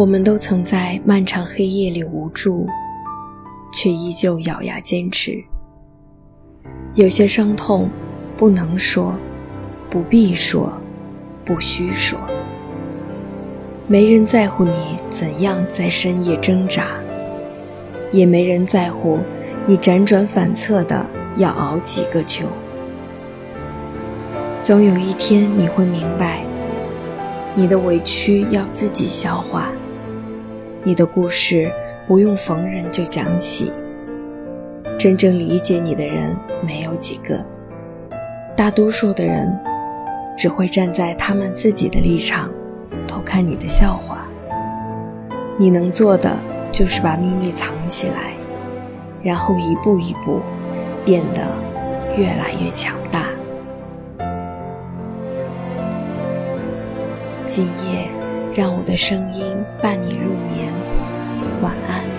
我们都曾在漫长黑夜里无助，却依旧咬牙坚持。有些伤痛不能说，不必说，不需说。没人在乎你怎样在深夜挣扎，也没人在乎你辗转反侧的要熬几个秋。总有一天你会明白，你的委屈要自己消化。你的故事不用逢人就讲起，真正理解你的人没有几个，大多数的人只会站在他们自己的立场偷看你的笑话。你能做的就是把秘密藏起来，然后一步一步变得越来越强大。今夜。让我的声音伴你入眠，晚安。